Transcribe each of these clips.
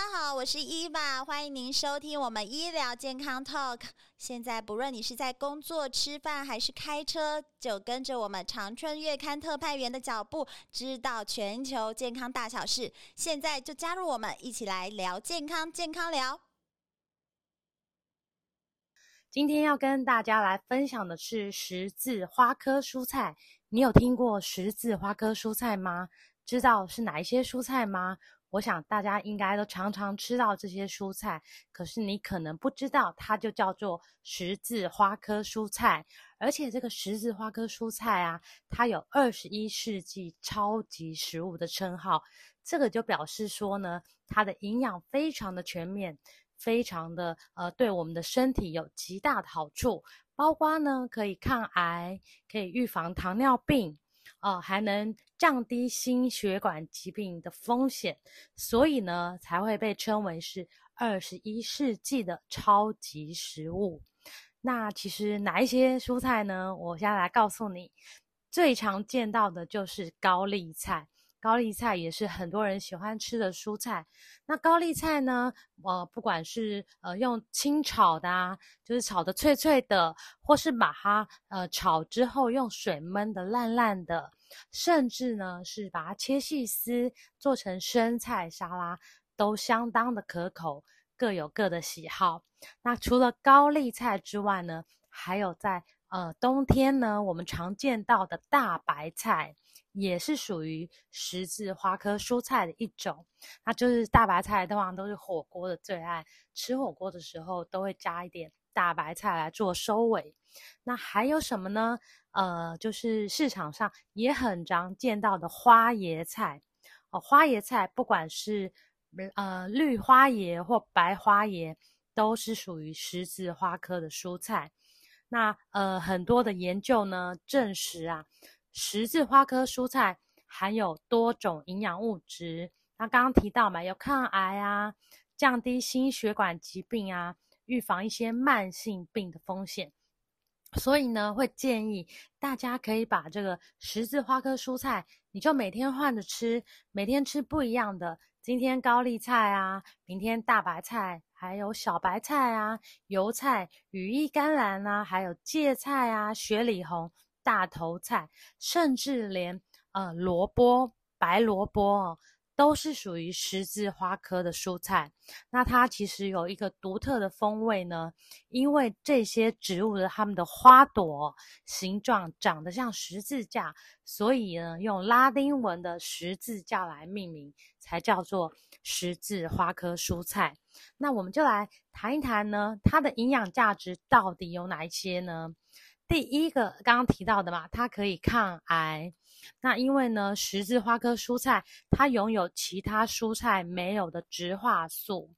大家好，我是伊娃，欢迎您收听我们医疗健康 Talk。现在不论你是在工作、吃饭还是开车，就跟着我们长春月刊特派员的脚步，知道全球健康大小事。现在就加入我们，一起来聊健康，健康聊。今天要跟大家来分享的是十字花科蔬菜。你有听过十字花科蔬菜吗？知道是哪一些蔬菜吗？我想大家应该都常常吃到这些蔬菜，可是你可能不知道，它就叫做十字花科蔬菜。而且这个十字花科蔬菜啊，它有二十一世纪超级食物的称号。这个就表示说呢，它的营养非常的全面，非常的呃，对我们的身体有极大的好处，包括呢可以抗癌，可以预防糖尿病。哦，还能降低心血管疾病的风险，所以呢，才会被称为是二十一世纪的超级食物。那其实哪一些蔬菜呢？我先来告诉你，最常见到的就是高丽菜。高丽菜也是很多人喜欢吃的蔬菜。那高丽菜呢，呃，不管是呃用清炒的啊，就是炒的脆脆的，或是把它呃炒之后用水焖的烂烂的，甚至呢是把它切细丝做成生菜沙拉，都相当的可口，各有各的喜好。那除了高丽菜之外呢，还有在呃冬天呢，我们常见到的大白菜。也是属于十字花科蔬菜的一种，那就是大白菜，通常都是火锅的最爱，吃火锅的时候都会加一点大白菜来做收尾。那还有什么呢？呃，就是市场上也很常见到的花椰菜哦，花椰菜不管是呃绿花椰或白花椰，都是属于十字花科的蔬菜。那呃很多的研究呢证实啊。十字花科蔬菜含有多种营养物质，那刚刚提到嘛，有抗癌啊，降低心血管疾病啊，预防一些慢性病的风险。所以呢，会建议大家可以把这个十字花科蔬菜，你就每天换着吃，每天吃不一样的。今天高丽菜啊，明天大白菜，还有小白菜啊，油菜、羽衣甘蓝啊，还有芥菜啊，雪里红。大头菜，甚至连呃萝卜、白萝卜哦，都是属于十字花科的蔬菜。那它其实有一个独特的风味呢，因为这些植物的它们的花朵形状长得像十字架，所以呢用拉丁文的十字架来命名，才叫做十字花科蔬菜。那我们就来谈一谈呢，它的营养价值到底有哪一些呢？第一个刚刚提到的嘛，它可以抗癌。那因为呢，十字花科蔬菜它拥有其他蔬菜没有的植化素。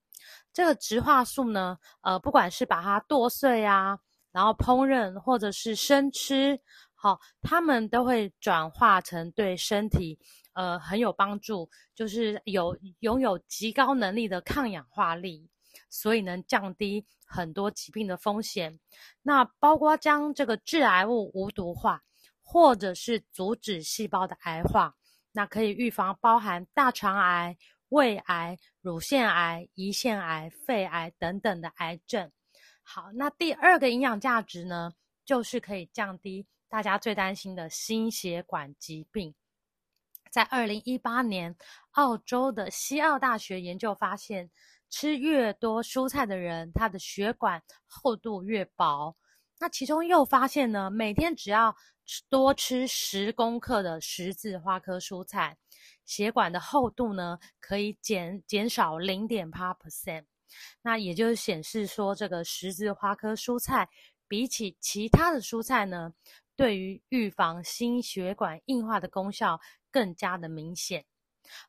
这个植化素呢，呃，不管是把它剁碎啊，然后烹饪或者是生吃，好，它们都会转化成对身体呃很有帮助，就是有拥有极高能力的抗氧化力。所以能降低很多疾病的风险，那包括将这个致癌物无毒化，或者是阻止细胞的癌化，那可以预防包含大肠癌、胃癌、乳腺癌、胰腺癌、肺癌等等的癌症。好，那第二个营养价值呢，就是可以降低大家最担心的心血管疾病。在二零一八年，澳洲的西澳大学研究发现，吃越多蔬菜的人，他的血管厚度越薄。那其中又发现呢，每天只要多吃十公克的十字花科蔬菜，血管的厚度呢可以减减少零点八 percent。那也就是显示说，这个十字花科蔬菜比起其他的蔬菜呢，对于预防心血管硬化的功效更加的明显。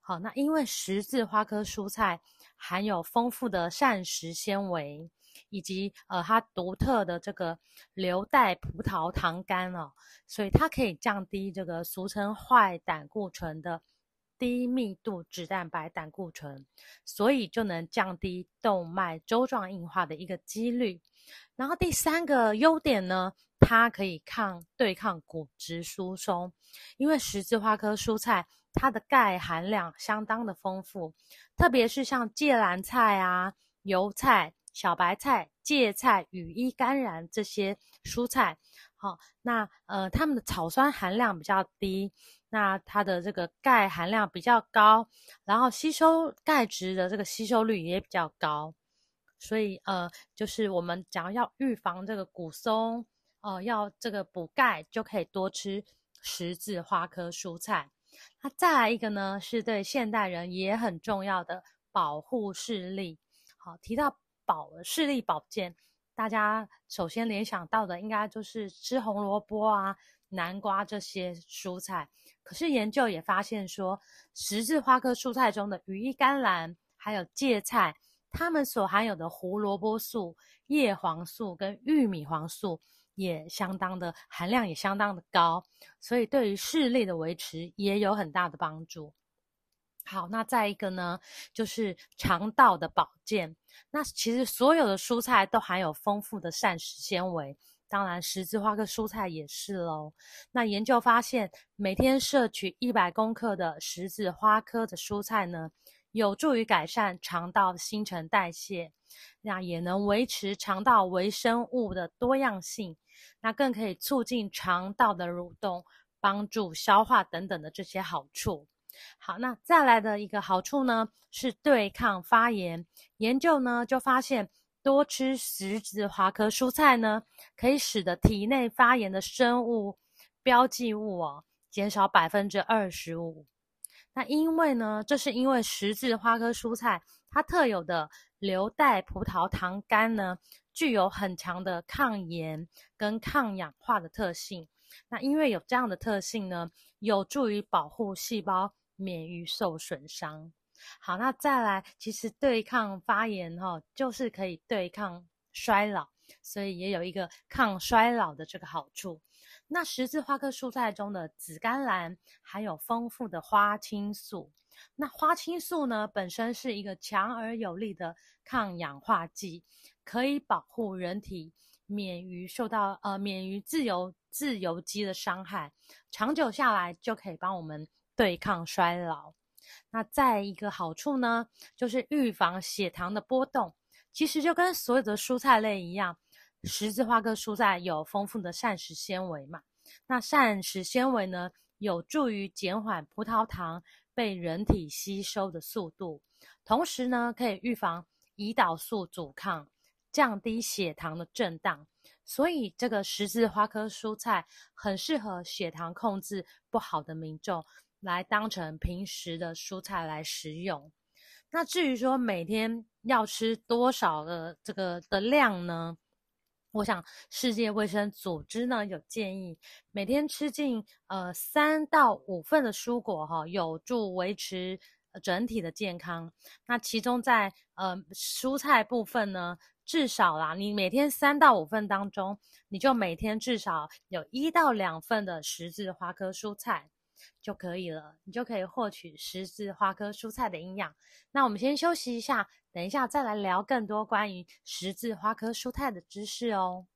好，那因为十字花科蔬菜。含有丰富的膳食纤维，以及呃它独特的这个硫代葡萄糖苷哦，所以它可以降低这个俗称坏胆固醇的低密度脂蛋白胆固醇，所以就能降低动脉粥状硬化的一个几率。然后第三个优点呢，它可以抗对抗骨质疏松，因为十字花科蔬菜它的钙含量相当的丰富，特别是像芥蓝菜啊、油菜、小白菜、芥菜、羽衣甘蓝这些蔬菜，好，那呃，它们的草酸含量比较低，那它的这个钙含量比较高，然后吸收钙质的这个吸收率也比较高，所以呃，就是我们讲要预防这个骨松，呃，要这个补钙，就可以多吃十字花科蔬菜。那再来一个呢，是对现代人也很重要的保护视力。好，提到。保视力保健，大家首先联想到的应该就是吃红萝卜啊、南瓜这些蔬菜。可是研究也发现说，十字花科蔬菜中的羽衣甘蓝还有芥菜，它们所含有的胡萝卜素、叶黄素跟玉米黄素也相当的含量也相当的高，所以对于视力的维持也有很大的帮助。好，那再一个呢，就是肠道的保健。那其实所有的蔬菜都含有丰富的膳食纤维，当然十字花科蔬菜也是喽。那研究发现，每天摄取一百公克的十字花科的蔬菜呢，有助于改善肠道新陈代谢，那也能维持肠道微生物的多样性，那更可以促进肠道的蠕动，帮助消化等等的这些好处。好，那再来的一个好处呢，是对抗发炎。研究呢就发现，多吃十字花科蔬菜呢，可以使得体内发炎的生物标记物哦减少百分之二十五。那因为呢，这是因为十字花科蔬菜它特有的硫代葡萄糖苷呢，具有很强的抗炎跟抗氧化的特性。那因为有这样的特性呢，有助于保护细胞。免于受损伤。好，那再来，其实对抗发炎哈，就是可以对抗衰老，所以也有一个抗衰老的这个好处。那十字花科蔬菜中的紫甘蓝含有丰富的花青素，那花青素呢，本身是一个强而有力的抗氧化剂，可以保护人体免于受到呃免于自由自由基的伤害，长久下来就可以帮我们。对抗衰老，那再一个好处呢，就是预防血糖的波动。其实就跟所有的蔬菜类一样，十字花科蔬菜有丰富的膳食纤维嘛。那膳食纤维呢，有助于减缓葡萄糖被人体吸收的速度，同时呢，可以预防胰岛素阻抗，降低血糖的震荡。所以这个十字花科蔬菜很适合血糖控制不好的民众。来当成平时的蔬菜来食用。那至于说每天要吃多少的这个的量呢？我想世界卫生组织呢有建议，每天吃进呃三到五份的蔬果哈，有助维持整体的健康。那其中在呃蔬菜部分呢，至少啦，你每天三到五份当中，你就每天至少有一到两份的十字花科蔬菜。就可以了，你就可以获取十字花科蔬菜的营养。那我们先休息一下，等一下再来聊更多关于十字花科蔬菜的知识哦。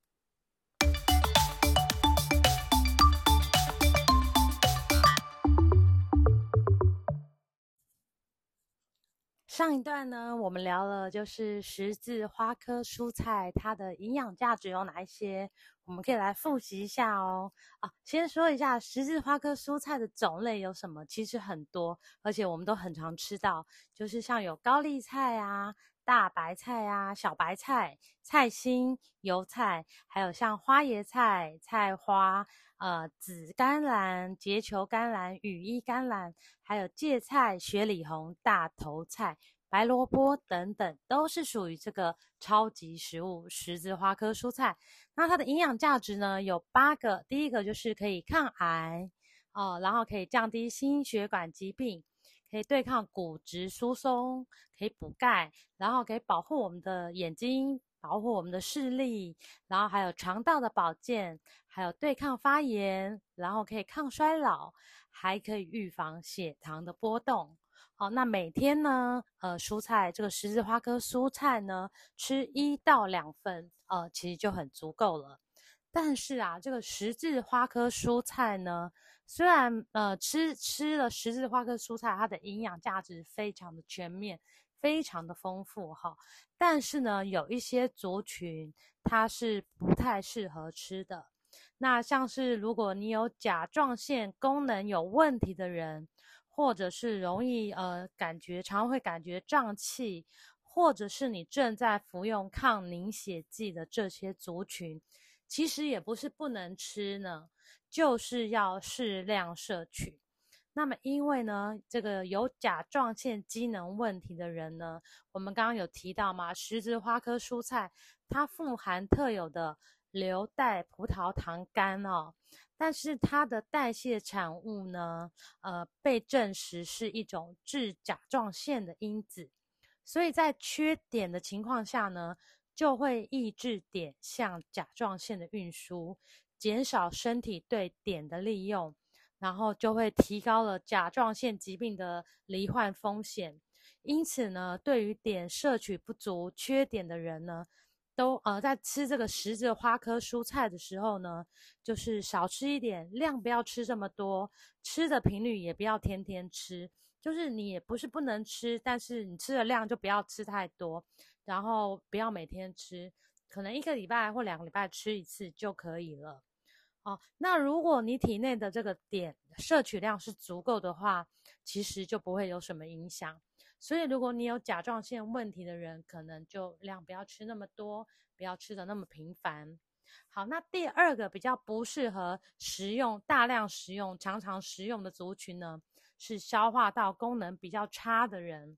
上一段呢，我们聊了就是十字花科蔬菜它的营养价值有哪一些，我们可以来复习一下哦。啊，先说一下十字花科蔬菜的种类有什么，其实很多，而且我们都很常吃到，就是像有高丽菜啊、大白菜啊、小白菜、菜心、油菜，还有像花椰菜、菜花。呃，紫甘蓝、结球甘蓝、羽衣甘蓝，还有芥菜、雪里红、大头菜、白萝卜等等，都是属于这个超级食物——十字花科蔬菜。那它的营养价值呢，有八个。第一个就是可以抗癌哦，然后可以降低心血管疾病，可以对抗骨质疏松，可以补钙，然后可以保护我们的眼睛。保护我们的视力，然后还有肠道的保健，还有对抗发炎，然后可以抗衰老，还可以预防血糖的波动。好，那每天呢，呃，蔬菜这个十字花科蔬菜呢，吃一到两份，呃，其实就很足够了。但是啊，这个十字花科蔬菜呢，虽然呃吃吃了十字花科蔬菜，它的营养价值非常的全面，非常的丰富哈。但是呢，有一些族群它是不太适合吃的。那像是如果你有甲状腺功能有问题的人，或者是容易呃感觉常常会感觉胀气，或者是你正在服用抗凝血剂的这些族群，其实也不是不能吃呢，就是要适量摄取。那么因为呢，这个有甲状腺机能问题的人呢，我们刚刚有提到嘛，十字花科蔬菜它富含特有的硫代葡萄糖苷哦。但是它的代谢产物呢，呃，被证实是一种致甲状腺的因子，所以在缺碘的情况下呢，就会抑制碘向甲状腺的运输，减少身体对碘的利用，然后就会提高了甲状腺疾病的罹患风险。因此呢，对于碘摄取不足、缺碘的人呢，都呃，在吃这个十字花科蔬菜的时候呢，就是少吃一点，量不要吃这么多，吃的频率也不要天天吃。就是你也不是不能吃，但是你吃的量就不要吃太多，然后不要每天吃，可能一个礼拜或两个礼拜吃一次就可以了。哦，那如果你体内的这个碘摄取量是足够的话，其实就不会有什么影响。所以，如果你有甲状腺问题的人，可能就量不要吃那么多，不要吃的那么频繁。好，那第二个比较不适合食用、大量食用、常常食用的族群呢，是消化道功能比较差的人。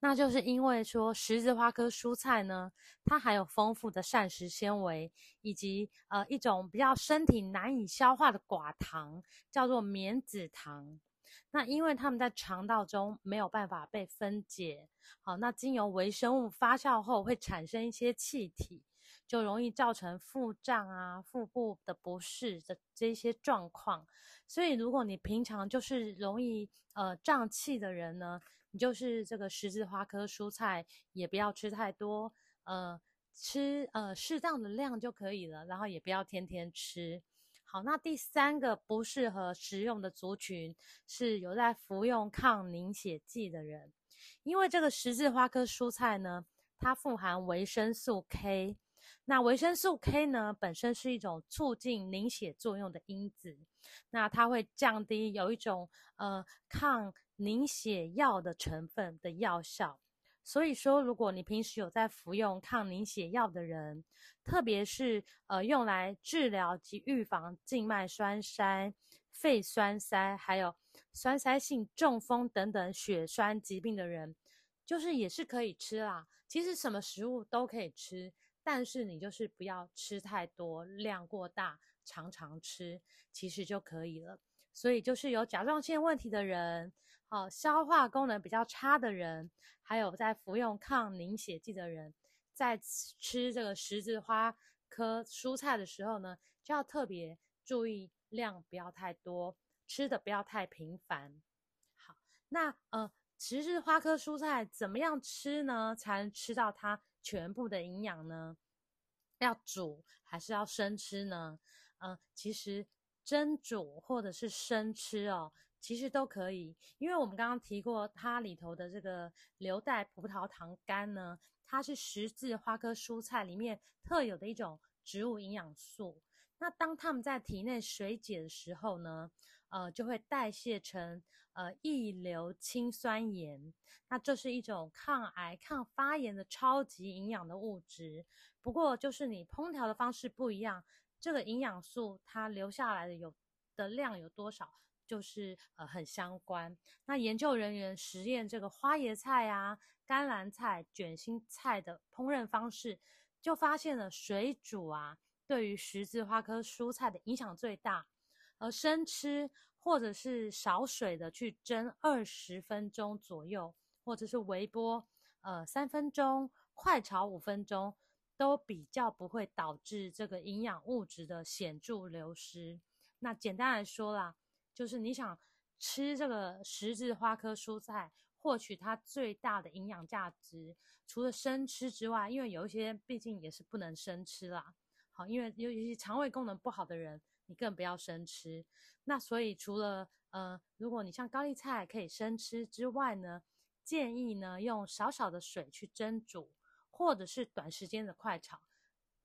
那就是因为说十字花科蔬菜呢，它含有丰富的膳食纤维，以及呃一种比较身体难以消化的寡糖，叫做棉子糖。那因为它们在肠道中没有办法被分解，好，那经由微生物发酵后会产生一些气体，就容易造成腹胀啊、腹部的不适的这些状况。所以，如果你平常就是容易呃胀气的人呢，你就是这个十字花科蔬菜也不要吃太多，呃，吃呃适当的量就可以了，然后也不要天天吃。好，那第三个不适合食用的族群是有在服用抗凝血剂的人，因为这个十字花科蔬菜呢，它富含维生素 K，那维生素 K 呢本身是一种促进凝血作用的因子，那它会降低有一种呃抗凝血药的成分的药效。所以说，如果你平时有在服用抗凝血药的人，特别是呃用来治疗及预防静脉栓塞、肺栓塞，还有栓塞性中风等等血栓疾病的人，就是也是可以吃啦。其实什么食物都可以吃，但是你就是不要吃太多，量过大，常常吃，其实就可以了。所以就是有甲状腺问题的人。好，消化功能比较差的人，还有在服用抗凝血剂的人，在吃这个十字花科蔬菜的时候呢，就要特别注意量不要太多，吃的不要太频繁。好，那呃，十字花科蔬菜怎么样吃呢？才能吃到它全部的营养呢？要煮还是要生吃呢？嗯、其实蒸煮或者是生吃哦。其实都可以，因为我们刚刚提过，它里头的这个硫代葡萄糖苷呢，它是十字花科蔬菜里面特有的一种植物营养素。那当它们在体内水解的时候呢，呃，就会代谢成呃异硫氰酸盐。那这是一种抗癌、抗发炎的超级营养的物质。不过就是你烹调的方式不一样，这个营养素它留下来的有的量有多少？就是呃很相关。那研究人员实验这个花椰菜啊、甘蓝菜、卷心菜的烹饪方式，就发现了水煮啊对于十字花科蔬菜的影响最大，而生吃或者是少水的去蒸二十分钟左右，或者是微波呃三分钟、快炒五分钟，都比较不会导致这个营养物质的显著流失。那简单来说啦。就是你想吃这个十字花科蔬菜，获取它最大的营养价值，除了生吃之外，因为有一些毕竟也是不能生吃啦。好，因为尤其是肠胃功能不好的人，你更不要生吃。那所以除了呃，如果你像高丽菜可以生吃之外呢，建议呢用少少的水去蒸煮，或者是短时间的快炒，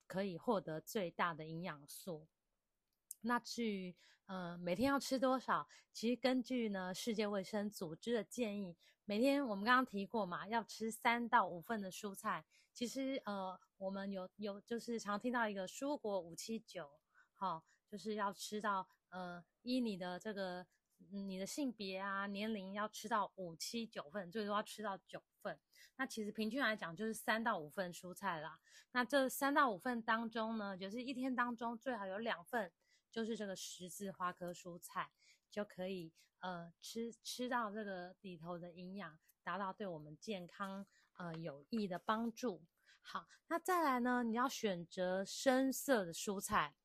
可以获得最大的营养素。那至于呃每天要吃多少，其实根据呢世界卫生组织的建议，每天我们刚刚提过嘛，要吃三到五份的蔬菜。其实呃我们有有就是常听到一个蔬果五七九，好，就是要吃到呃依你的这个。你的性别啊、年龄要吃到五七九份，最多要吃到九份。那其实平均来讲就是三到五份蔬菜啦。那这三到五份当中呢，就是一天当中最好有两份就是这个十字花科蔬菜，就可以呃吃吃到这个里头的营养，达到对我们健康呃有益的帮助。好，那再来呢，你要选择深色的蔬菜。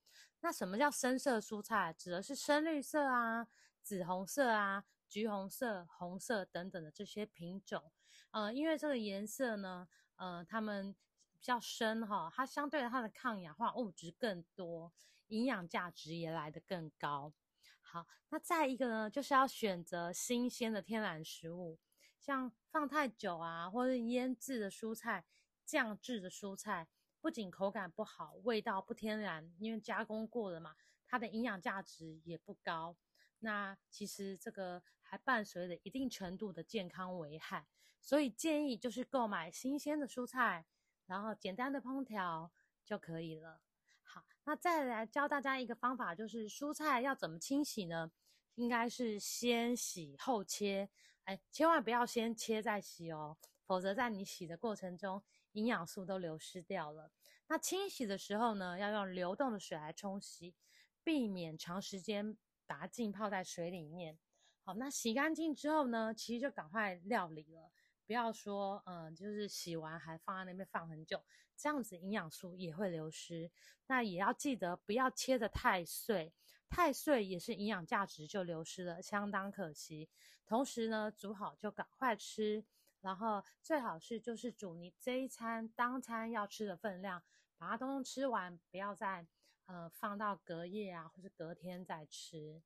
那什么叫深色蔬菜？指的是深绿色啊。紫红色啊、橘红色、红色等等的这些品种，呃，因为这个颜色呢，呃，它们比较深哈，它相对它的抗氧化物质更多，营养价值也来得更高。好，那再一个呢，就是要选择新鲜的天然食物，像放太久啊，或者腌制的蔬菜、酱制的蔬菜，不仅口感不好，味道不天然，因为加工过了嘛，它的营养价值也不高。那其实这个还伴随着一定程度的健康危害，所以建议就是购买新鲜的蔬菜，然后简单的烹调就可以了。好，那再来教大家一个方法，就是蔬菜要怎么清洗呢？应该是先洗后切，哎，千万不要先切再洗哦，否则在你洗的过程中，营养素都流失掉了。那清洗的时候呢，要用流动的水来冲洗，避免长时间。把它浸泡在水里面，好，那洗干净之后呢，其实就赶快料理了，不要说，嗯，就是洗完还放在那边放很久，这样子营养素也会流失。那也要记得不要切得太碎，太碎也是营养价值就流失了，相当可惜。同时呢，煮好就赶快吃，然后最好是就是煮你这一餐当餐要吃的分量，把它通通吃完，不要再。呃，放到隔夜啊，或是隔天再吃。